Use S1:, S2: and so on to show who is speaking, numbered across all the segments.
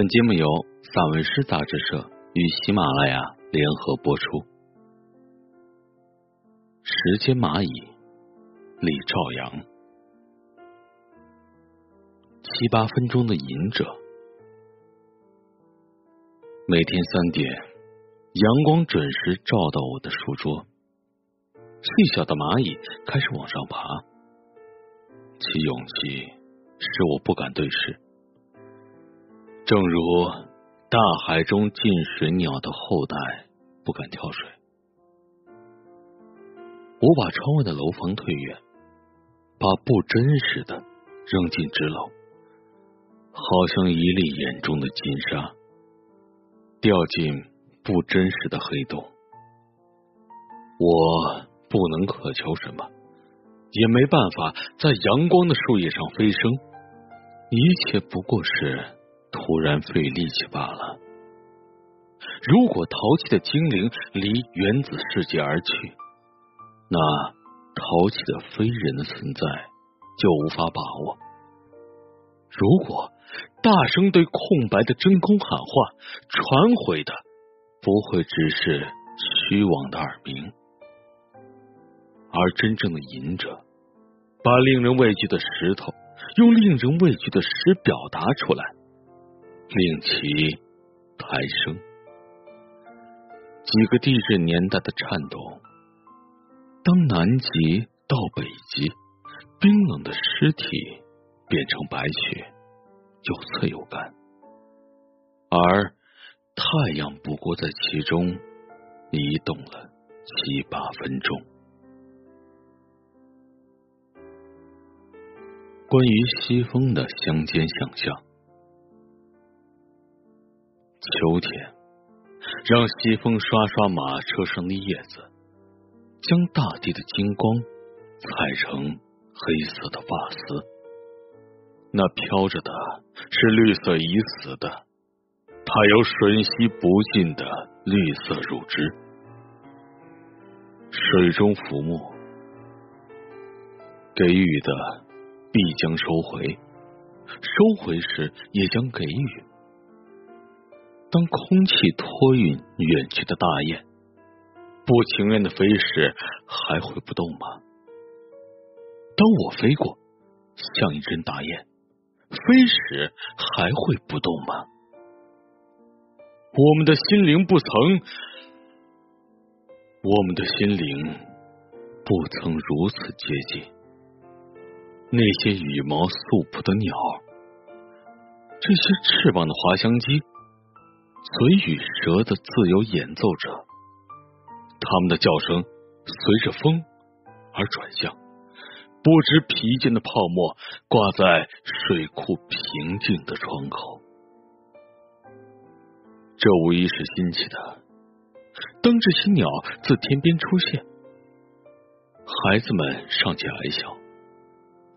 S1: 本节目由散文诗杂志社与喜马拉雅联合播出。时间蚂蚁，李兆阳。七八分钟的隐者。每天三点，阳光准时照到我的书桌，细小的蚂蚁开始往上爬。其勇气使我不敢对视。正如大海中进水鸟的后代不敢跳水，我把窗外的楼房推远，把不真实的扔进纸篓，好像一粒眼中的金沙，掉进不真实的黑洞。我不能渴求什么，也没办法在阳光的树叶上飞升，一切不过是。突然费力气罢了。如果淘气的精灵离原子世界而去，那淘气的非人的存在就无法把握。如果大声对空白的真空喊话，传回的不会只是虚妄的耳鸣，而真正的隐者，把令人畏惧的石头用令人畏惧的诗表达出来。令其抬升。几个地震年代的颤动，当南极到北极，冰冷的尸体变成白雪，有侧有干，而太阳不过在其中移动了七八分钟。关于西风的乡间想象。秋天，让西风刷刷马车上的叶子，将大地的金光踩成黑色的发丝。那飘着的是绿色已死的，它有吮吸不尽的绿色乳汁。水中浮木，给予的必将收回，收回时也将给予。当空气托运远去的大雁，不情愿的飞时，还会不动吗？当我飞过，像一只大雁，飞时还会不动吗？我们的心灵不曾，我们的心灵不曾如此接近那些羽毛素朴的鸟，这些翅膀的滑翔机。嘴与舌的自由演奏着，他们的叫声随着风而转向，不知疲倦的泡沫挂在水库平静的窗口。这无疑是新奇的。当这些鸟自天边出现，孩子们尚且矮小，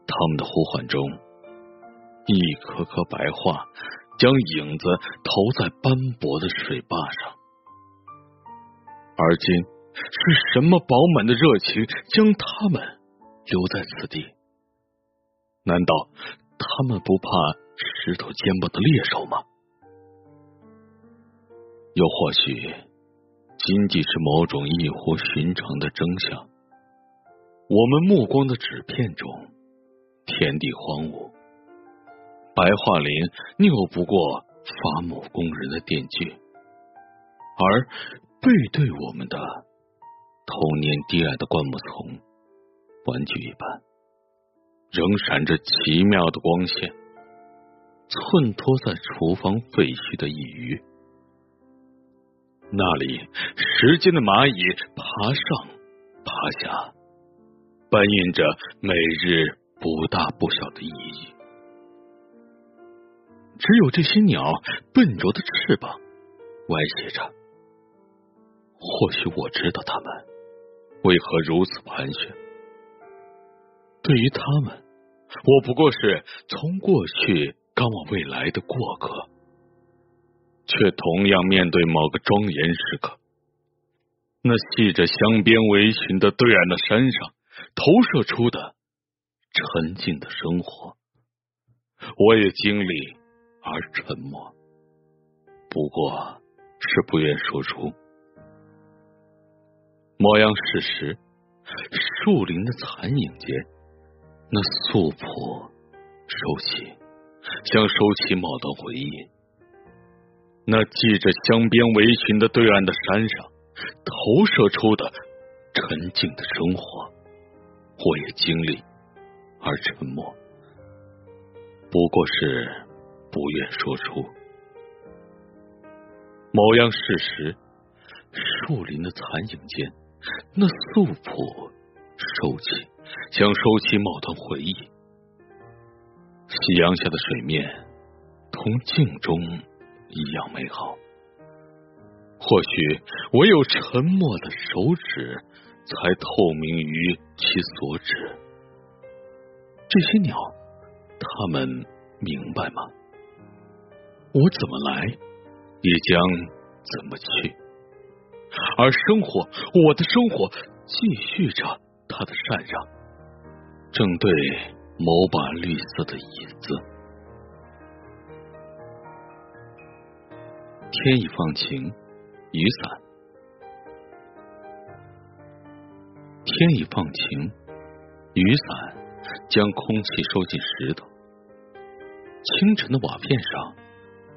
S1: 他们的呼唤中，一颗颗白桦。将影子投在斑驳的水坝上，而今是什么饱满的热情将他们留在此地？难道他们不怕石头肩膀的猎手吗？又或许，仅仅是某种异乎寻常的征象？我们目光的纸片中，天地荒芜。白桦林拗不过伐木工人的电锯，而背对我们的童年低矮的灌木丛，玩具一般，仍闪着奇妙的光线，衬托在厨房废墟的一隅。那里，时间的蚂蚁爬上爬下，搬运着每日不大不小的意义。只有这些鸟笨拙的翅膀歪斜着，或许我知道它们为何如此盘旋。对于他们，我不过是从过去赶往未来的过客，却同样面对某个庄严时刻。那系着镶边围裙的对岸的山上投射出的沉静的生活，我也经历。而沉默。不过是不愿说出。模样事实，树林的残影间，那素朴收起，像收起某段回忆。那系着镶边围裙的对岸的山上，投射出的沉静的生活，我也经历而沉默，不过是不愿说出。某样事实，树林的残影间，那素朴收起，像收起某段回忆。夕阳下的水面，同镜中。一样美好。或许唯有沉默的手指，才透明于其所指。这些鸟，它们明白吗？我怎么来，也将怎么去。而生活，我的生活，继续着它的禅让，正对某把绿色的椅子。天已放晴，雨伞。天已放晴，雨伞将空气收进石头。清晨的瓦片上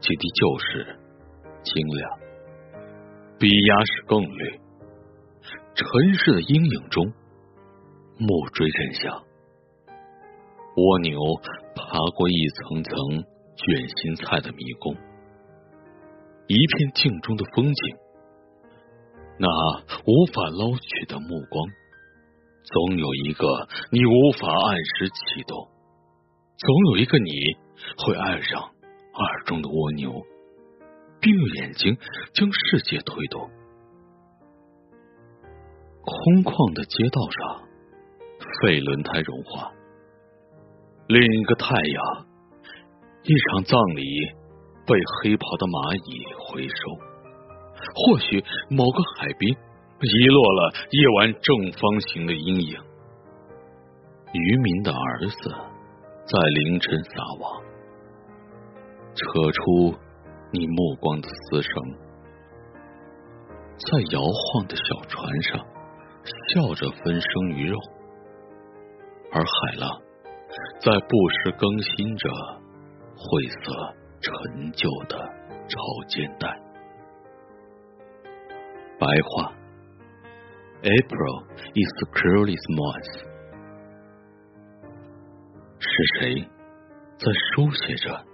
S1: 几滴旧事，清亮，比鸭屎更绿。尘世的阴影中，木锥震响。蜗牛爬过一层层卷心菜的迷宫。一片镜中的风景，那无法捞取的目光，总有一个你无法按时启动，总有一个你会爱上耳中的蜗牛，并用眼睛将世界推动。空旷的街道上，废轮胎融化，另一个太阳，一场葬礼。被黑袍的蚂蚁回收，或许某个海滨遗落了夜晚正方形的阴影。渔民的儿子在凌晨撒网，扯出你目光的丝绳，在摇晃的小船上笑着分生鱼肉，而海浪在不时更新着晦涩。陈旧的潮间带，白话。April is the cruelest month。是谁在书写着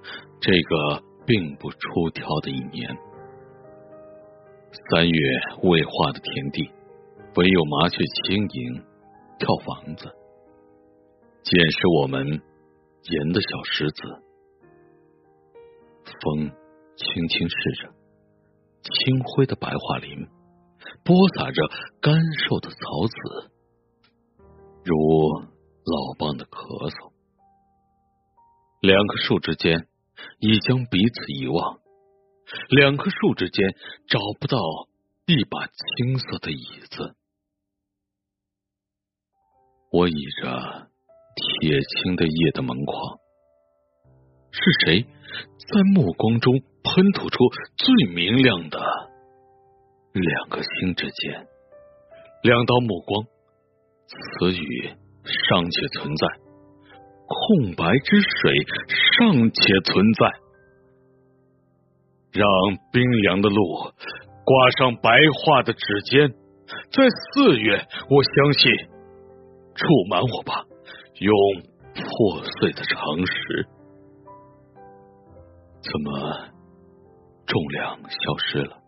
S1: 这个并不出挑的一年？三月未化的田地，唯有麻雀轻盈跳房子，捡拾我们盐的小石子。风轻轻拭着青灰的白桦林，播撒着干瘦的草籽，如老蚌的咳嗽。两棵树之间已将彼此遗忘，两棵树之间找不到一把青色的椅子。我倚着铁青的夜的门框。是谁在目光中喷吐出最明亮的两颗星之间，两道目光？词语尚且存在，空白之水尚且存在，让冰凉的路挂上白画的指尖，在四月，我相信，触满我吧，用破碎的常识。怎么重量消失了？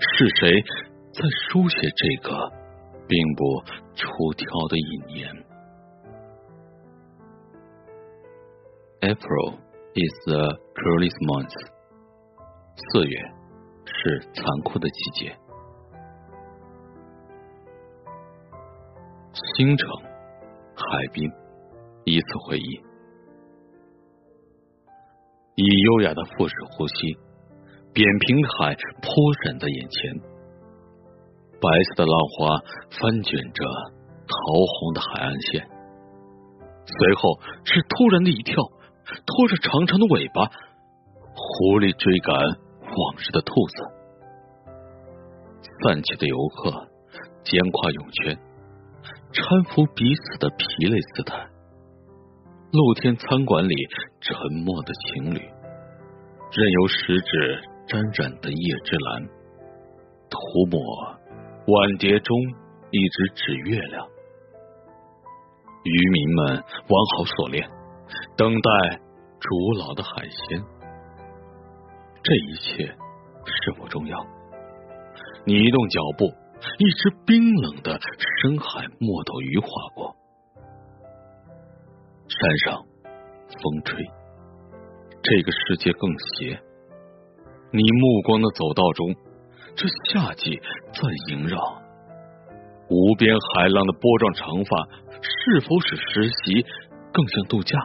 S1: 是谁在书写这个并不出挑的一年？April is the cruelest month。四月是残酷的季节。星城，海滨，一次回忆。以优雅的腹式呼吸，扁平海泼闪在眼前，白色的浪花翻卷着桃红的海岸线。随后是突然的一跳，拖着长长的尾巴，狐狸追赶往日的兔子。散去的游客肩挎泳圈，搀扶彼此的疲累姿态。露天餐馆里沉默的情侣，任由食指沾染的叶之蓝，涂抹碗碟中一只纸月亮。渔民们完好锁链，等待煮老的海鲜。这一切是否重要？你移动脚步，一只冰冷的深海墨斗鱼划过。山上风吹，这个世界更邪。你目光的走道中，这夏季在萦绕。无边海浪的波状长发，是否使实习更像度假？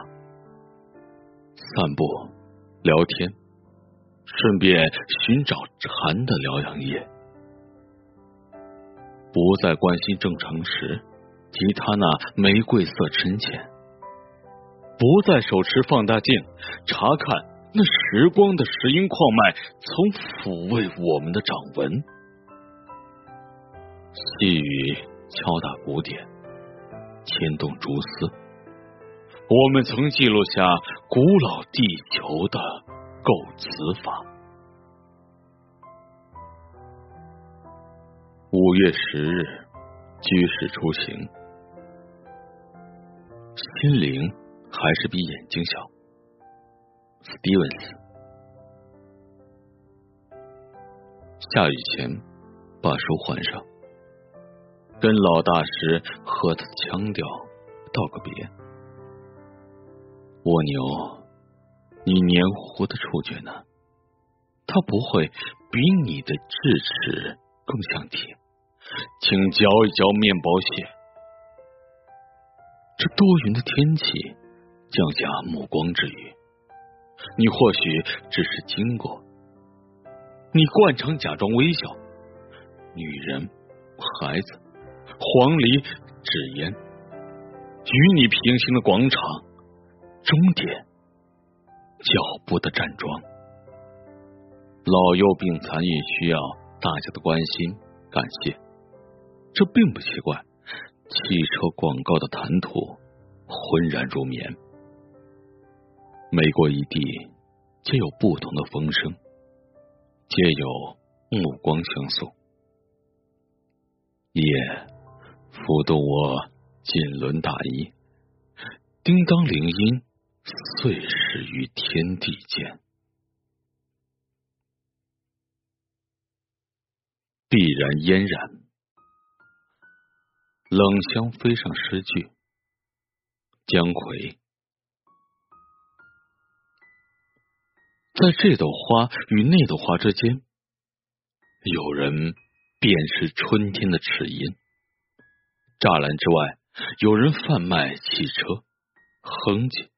S1: 散步，聊天。顺便寻找蝉的疗养液，不再关心正常时及他那玫瑰色深浅，不再手持放大镜查看那时光的石英矿脉曾抚慰我们的掌纹。细雨敲打鼓点，牵动竹丝，我们曾记录下古老地球的。构词法。五月十日，居士出行，心灵还是比眼睛小。斯蒂文斯，下雨前把书还上，跟老大师和他的腔调道个别。蜗牛。你黏糊的触觉呢？它不会比你的智齿更像铁，请嚼一嚼面包屑。这多云的天气降下目光之雨，你或许只是经过。你惯常假装微笑，女人、孩子、黄鹂、纸烟，与你平行的广场终点。脚步的站桩，老幼病残也需要大家的关心感谢，这并不奇怪。汽车广告的谈吐浑然入眠，每过一地，皆有不同的风声，皆有目光相送。夜拂动我锦纶大衣，叮当铃音。碎石于天地间，必然嫣然。冷香飞上诗句，姜葵。在这朵花与那朵花之间，有人辨识春天的齿音。栅栏之外，有人贩卖汽车，哼唧。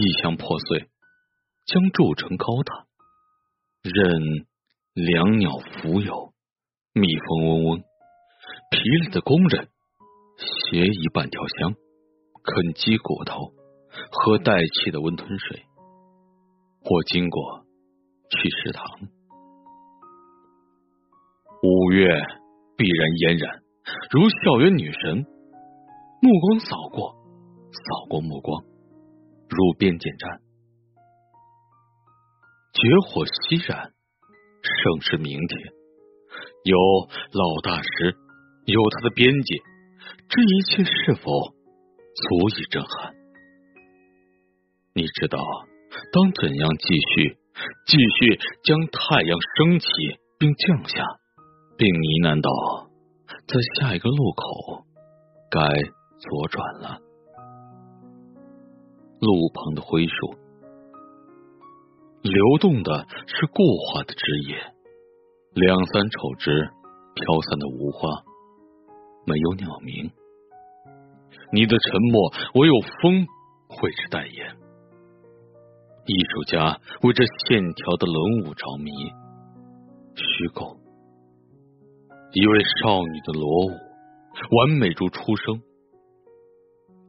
S1: 异香破碎，将筑成高塔，任两鸟浮游，蜜蜂嗡嗡。疲累的工人携一半条香，啃鸡骨头，喝带气的温吞水，或经过去食堂。五月必然嫣然，如校园女神，目光扫过，扫过目光。如边检站，绝火熙然，盛世明天。有老大师，有他的边界，这一切是否足以震撼？你知道当怎样继续，继续将太阳升起并降下，并呢喃道，在下一个路口该左转了。路旁的灰树，流动的是固化的枝叶，两三丑枝飘散的无花，没有鸟鸣。你的沉默，唯有风会之代言。艺术家为这线条的轮舞着迷，虚构。一位少女的裸舞，完美如出生。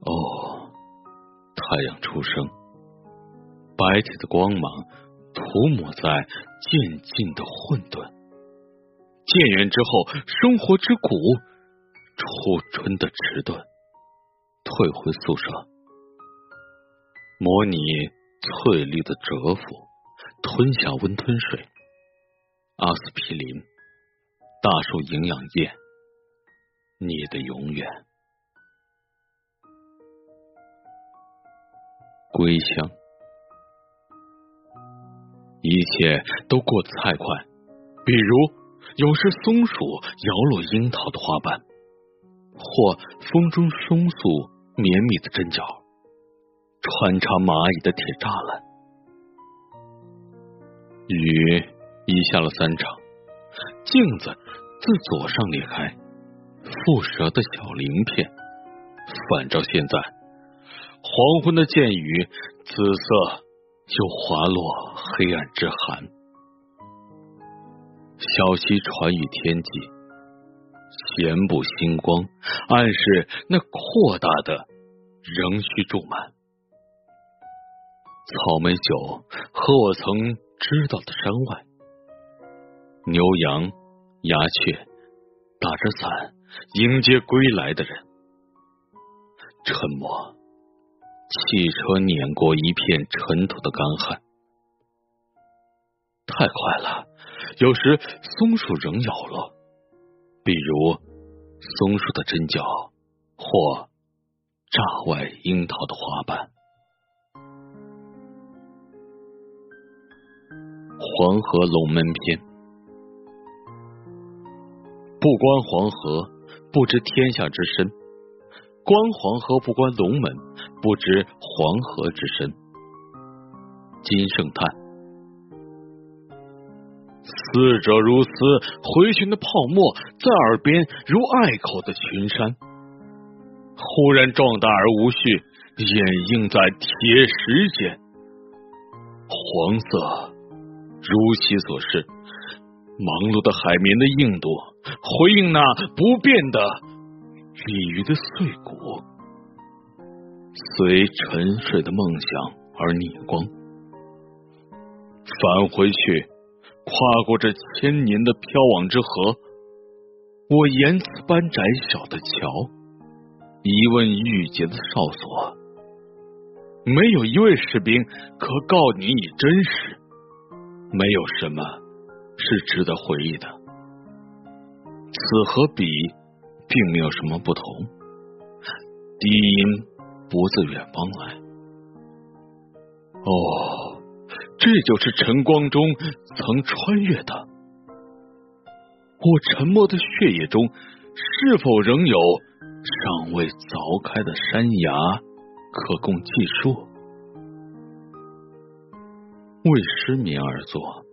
S1: 哦。太阳初升，白铁的光芒涂抹在渐进的混沌。渐远之后，生活之苦，初春的迟钝，退回宿舍，模拟翠绿的蛰伏，吞下温吞水，阿司匹林，大树营养液，你的永远，归乡，一切都过得太快，比如。有时松鼠摇落樱桃的花瓣，或风中松树绵密的针脚，穿插蚂蚁的铁栅栏。雨已下了三场，镜子自左上裂开，蝮蛇的小鳞片反照现在。黄昏的箭雨，紫色又滑落黑暗之寒。小溪传语天际，闲步星光，暗示那扩大的仍需住满。草莓酒和我曾知道的山外，牛羊鸦雀打着伞迎接归来的人。沉默，汽车碾过一片尘土的干旱，太快了。有时松树仍摇落，比如松树的针脚，或栅外樱桃的花瓣。黄河龙门篇，不观黄河，不知天下之深；观黄河，不观龙门，不知黄河之深。金圣叹。死者如斯，回旋的泡沫在耳边如隘口的群山，忽然壮大而无序，掩映在铁石间。黄色，如其所示，忙碌的海绵的硬度，回应那不变的鲤鱼的碎骨，随沉睡的梦想而逆光，返回去。跨过这千年的飘往之河，我言辞般窄小的桥，一问玉洁的哨所，没有一位士兵可告你以真实，没有什么是值得回忆的。此和彼并没有什么不同，低音不自远方来。哦。这就是晨光中曾穿越的。我沉默的血液中，是否仍有尚未凿开的山崖可供计数？为失眠而坐，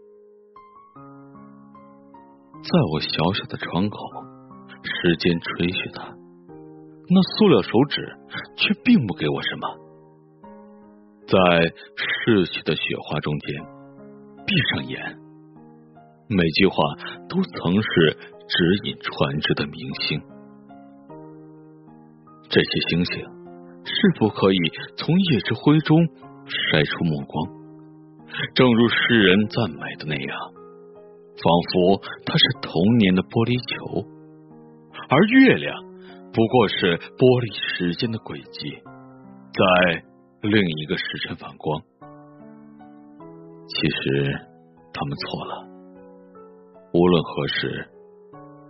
S1: 在我小小的窗口，时间吹嘘它，那塑料手指却并不给我什么。在逝去的雪花中间，闭上眼，每句话都曾是指引船只的明星。这些星星是否可以从夜之灰中筛出目光？正如诗人赞美的那样，仿佛它是童年的玻璃球，而月亮不过是玻璃时间的轨迹，在。另一个时辰反光，其实他们错了。无论何时，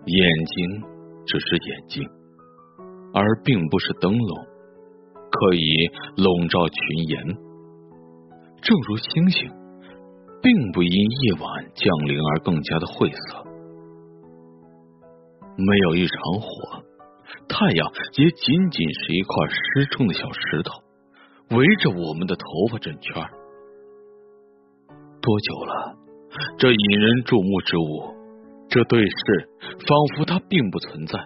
S1: 眼睛只是眼睛，而并不是灯笼，可以笼罩群言。正如星星，并不因夜晚降临而更加的晦涩。没有一场火，太阳也仅仅是一块失重的小石头。围着我们的头发转圈多久了？这引人注目之物，这对视，仿佛它并不存在，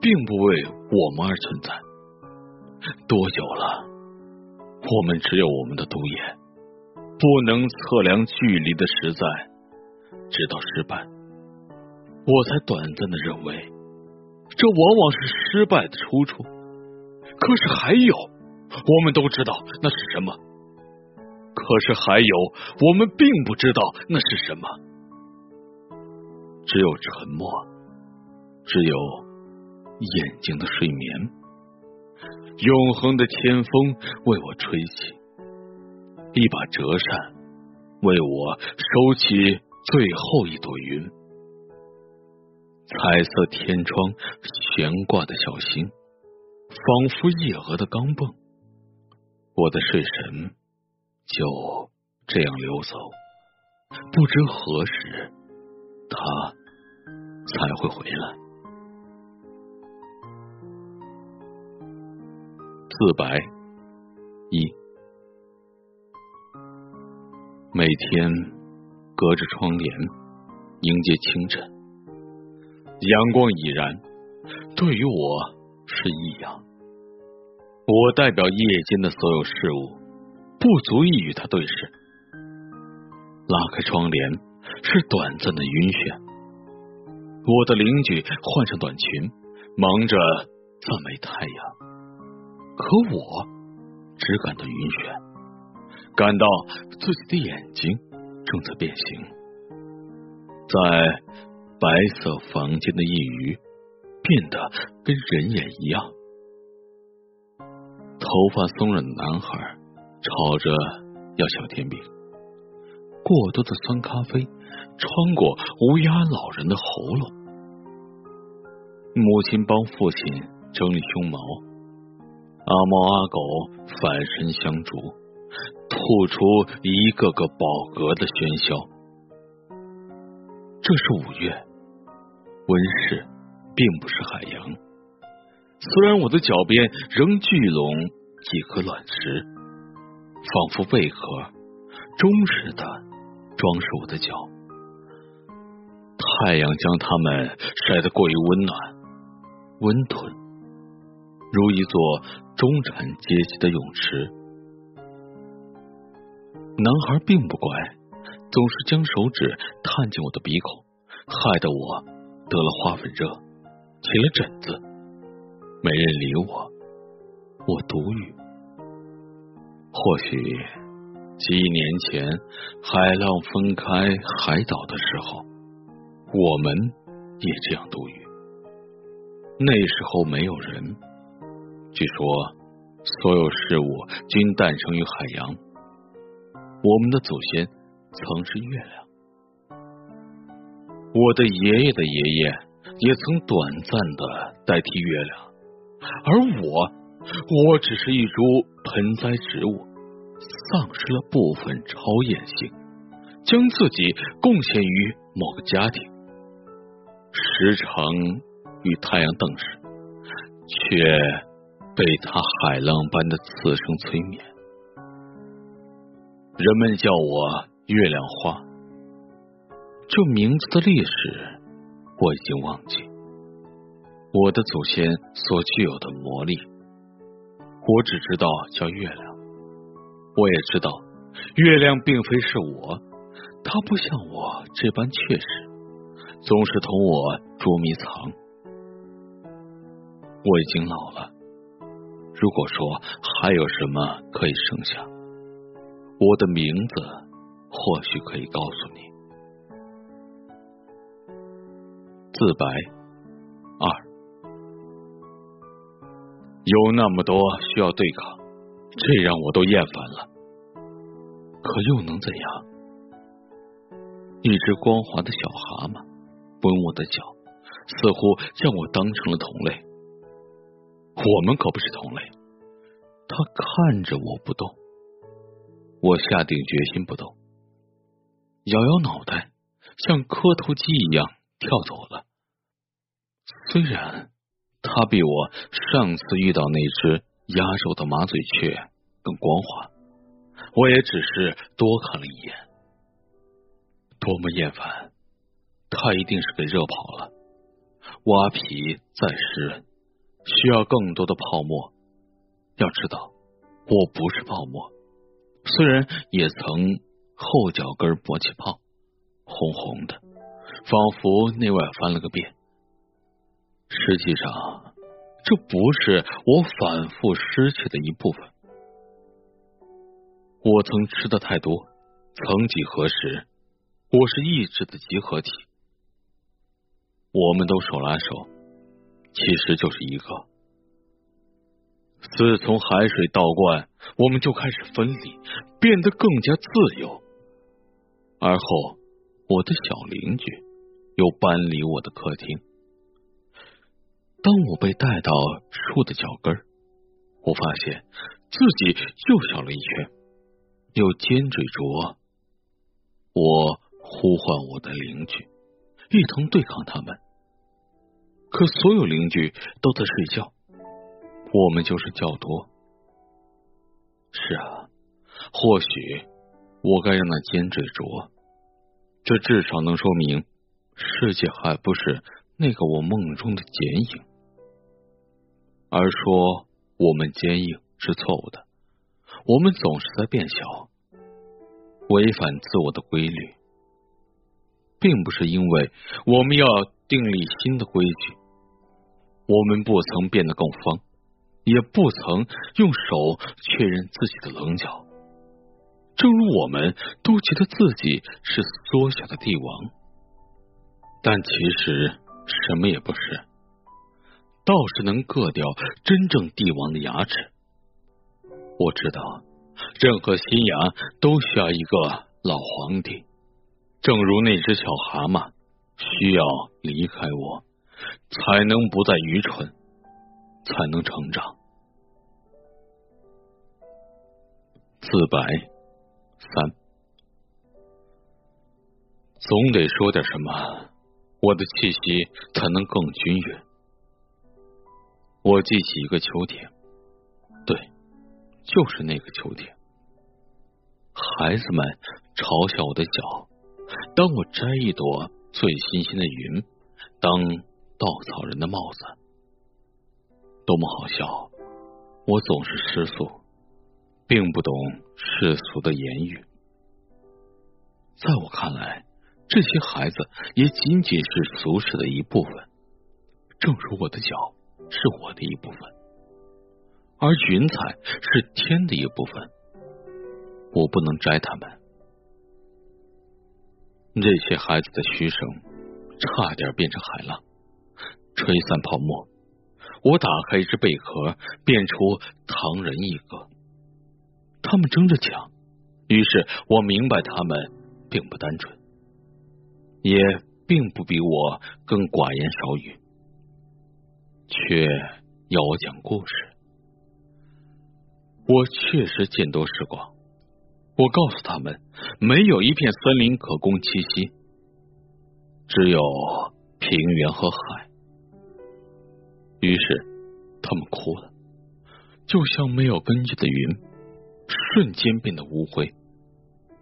S1: 并不为我们而存在。多久了？我们只有我们的独眼，不能测量距离的实在，直到失败，我才短暂的认为，这往往是失败的出处。可是还有。我们都知道那是什么，可是还有，我们并不知道那是什么，只有沉默，只有眼睛的睡眠。永恒的天风为我吹起，一把折扇为我收起最后一朵云。彩色天窗悬挂的小星，仿佛夜蛾的钢蹦。我的睡神就这样流走，不知何时他才会回来。自白一，每天隔着窗帘迎接清晨，阳光已然，对于我是异样。我代表夜间的所有事物，不足以与他对视。拉开窗帘，是短暂的晕眩。我的邻居换上短裙，忙着赞美太阳，可我只感到晕眩，感到自己的眼睛正在变形，在白色房间的一隅变得跟人眼一样。头发松软的男孩吵着要小甜饼，过多的酸咖啡穿过乌鸦老人的喉咙。母亲帮父亲整理胸毛，阿猫阿狗反身相逐，吐出一个个饱嗝的喧嚣。这是五月，温室并不是海洋。虽然我的脚边仍聚拢。几颗卵石，仿佛贝壳，忠实的装饰我的脚。太阳将它们晒得过于温暖、温吞，如一座中产阶级的泳池。男孩并不乖，总是将手指探进我的鼻孔，害得我得了花粉热，起了疹子。没人理我。我独语，或许几年前海浪分开海岛的时候，我们也这样独语。那时候没有人，据说所有事物均诞生于海洋。我们的祖先曾是月亮，我的爷爷的爷爷也曾短暂的代替月亮，而我。我只是一株盆栽植物，丧失了部分超验性，将自己贡献于某个家庭，时常与太阳瞪视，却被他海浪般的刺声催眠。人们叫我月亮花，这名字的历史我已经忘记，我的祖先所具有的魔力。我只知道叫月亮，我也知道月亮并非是我，它不像我这般确实，总是同我捉迷藏。我已经老了，如果说还有什么可以剩下，我的名字或许可以告诉你。四百二。有那么多需要对抗，这让我都厌烦了。可又能怎样？一只光滑的小蛤蟆吻我的脚，似乎将我当成了同类。我们可不是同类。他看着我不动，我下定决心不动，摇摇脑袋，像磕头机一样跳走了。虽然。它比我上次遇到那只压轴的马嘴雀更光滑，我也只是多看了一眼。多么厌烦！它一定是被热跑了。挖皮再湿，需要更多的泡沫。要知道，我不是泡沫，虽然也曾后脚跟勃起泡，红红的，仿佛内外翻了个遍。实际上，这不是我反复失去的一部分。我曾吃的太多，曾几何时，我是意志的集合体。我们都手拉手，其实就是一个。自从海水倒灌，我们就开始分离，变得更加自由。而后，我的小邻居又搬离我的客厅。当我被带到树的脚跟我发现自己又小了一圈。有尖嘴啄，我呼唤我的邻居，一同对抗他们。可所有邻居都在睡觉，我们就是较多。是啊，或许我该让那尖嘴啄，这至少能说明世界还不是那个我梦中的剪影。而说我们坚硬是错误的。我们总是在变小，违反自我的规律，并不是因为我们要订立新的规矩。我们不曾变得更方，也不曾用手确认自己的棱角。正如我们都觉得自己是缩小的帝王，但其实什么也不是，倒是能硌掉真正帝王的牙齿。我知道，任何新芽都需要一个老皇帝，正如那只小蛤蟆需要离开我，才能不再愚蠢，才能成长。自白三，总得说点什么，我的气息才能更均匀。我记起一个秋天，对。就是那个秋天，孩子们嘲笑我的脚。当我摘一朵最新鲜的云当稻草人的帽子，多么好笑！我总是失俗，并不懂世俗的言语。在我看来，这些孩子也仅仅是俗世的一部分，正如我的脚是我的一部分。而云彩是天的一部分，我不能摘他们。这些孩子的嘘声差点变成海浪，吹散泡沫。我打开一只贝壳，变出唐人一个。他们争着抢，于是我明白他们并不单纯，也并不比我更寡言少语，却要我讲故事。我确实见多识广。我告诉他们，没有一片森林可供栖息，只有平原和海。于是他们哭了，就像没有根据的云，瞬间变得乌灰，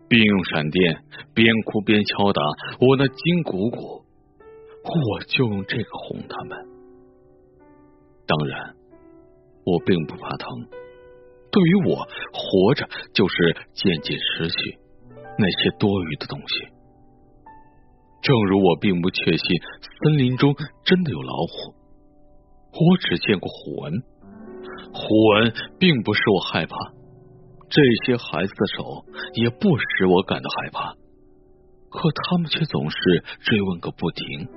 S1: 并用闪电边哭边敲打我那筋骨骨。我就用这个哄他们。当然，我并不怕疼。对于我，活着就是渐渐失去那些多余的东西。正如我并不确信森林中真的有老虎，我只见过虎纹。虎纹并不使我害怕，这些孩子的手也不使我感到害怕，可他们却总是追问个不停。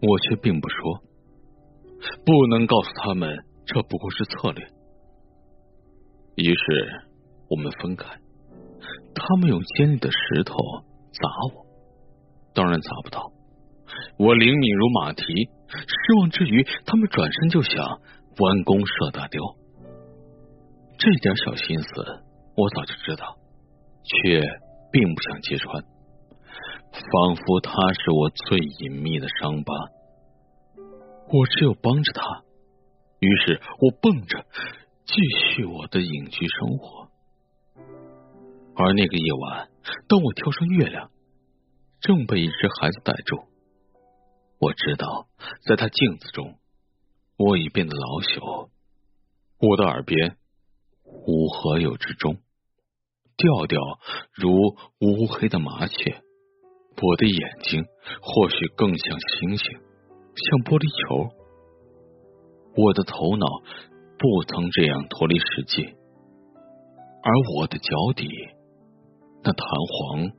S1: 我却并不说，不能告诉他们这不过是策略。于是我们分开，他们用尖利的石头砸我，当然砸不到。我灵敏如马蹄，失望之余，他们转身就想弯弓射大雕。这点小心思我早就知道，却并不想揭穿，仿佛他是我最隐秘的伤疤。我只有帮着他，于是我蹦着。继续我的隐居生活，而那个夜晚，当我跳上月亮，正被一只孩子逮住。我知道，在他镜子中，我已变得老朽。我的耳边乌合有之中，调调如乌黑的麻雀。我的眼睛或许更像星星，像玻璃球。我的头脑。不曾这样脱离实际，而我的脚底那弹簧，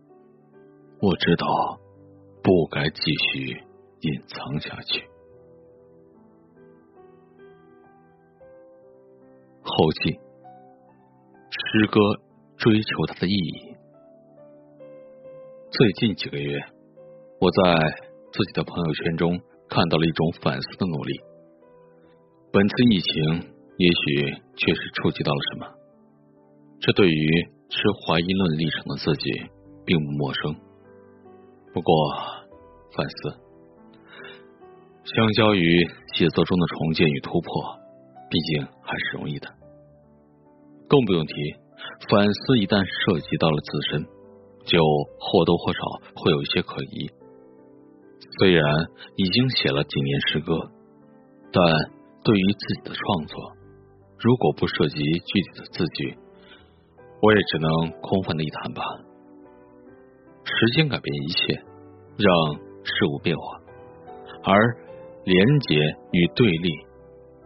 S1: 我知道不该继续隐藏下去。后记：诗歌追求它的意义。最近几个月，我在自己的朋友圈中看到了一种反思的努力。本次疫情也许确实触及到了什么，这对于持怀疑论立场的自己并不陌生。不过，反思相较于写作中的重建与突破，毕竟还是容易的。更不用提，反思一旦涉及到了自身，就或多或少会有一些可疑。虽然已经写了几年诗歌，但对于自己的创作，如果不涉及具体的字句，我也只能空泛的一谈吧。时间改变一切，让事物变化，而连结与对立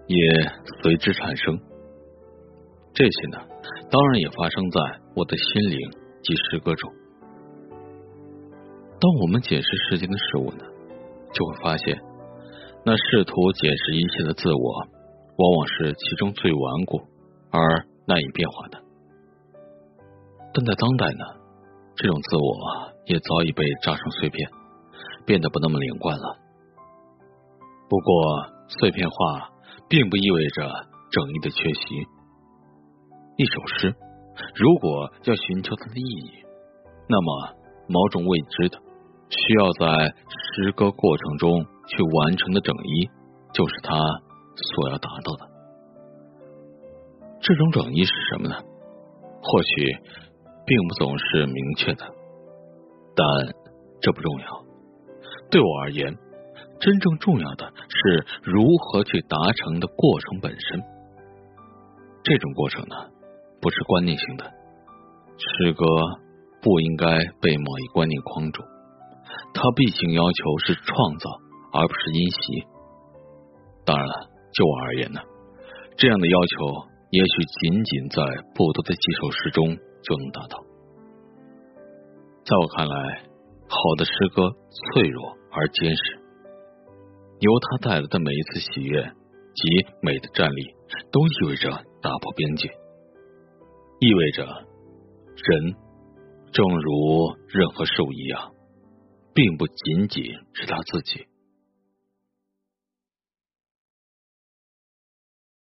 S1: 也随之产生。这些呢，当然也发生在我的心灵及诗歌中。当我们解释世间的事物呢，就会发现，那试图解释一切的自我，往往是其中最顽固而难以变化的。但在当代呢，这种自我也早已被扎成碎片，变得不那么连贯了。不过，碎片化并不意味着整义的缺席。一首诗，如果要寻求它的意义，那么某种未知的、需要在诗歌过程中去完成的整一，就是他所要达到的。这种整一是什么呢？或许并不总是明确的，但这不重要。对我而言，真正重要的是如何去达成的过程本身。这种过程呢？不是观念性的诗歌，不应该被某一观念框住。他毕竟要求是创造，而不是因袭。当然了，就我而言呢，这样的要求也许仅仅在不多的几首诗中就能达到。在我看来，好的诗歌脆弱而坚实，由它带来的每一次喜悦及美的站立，都意味着打破边界。意味着，人正如任何事物一样，并不仅仅是他自己。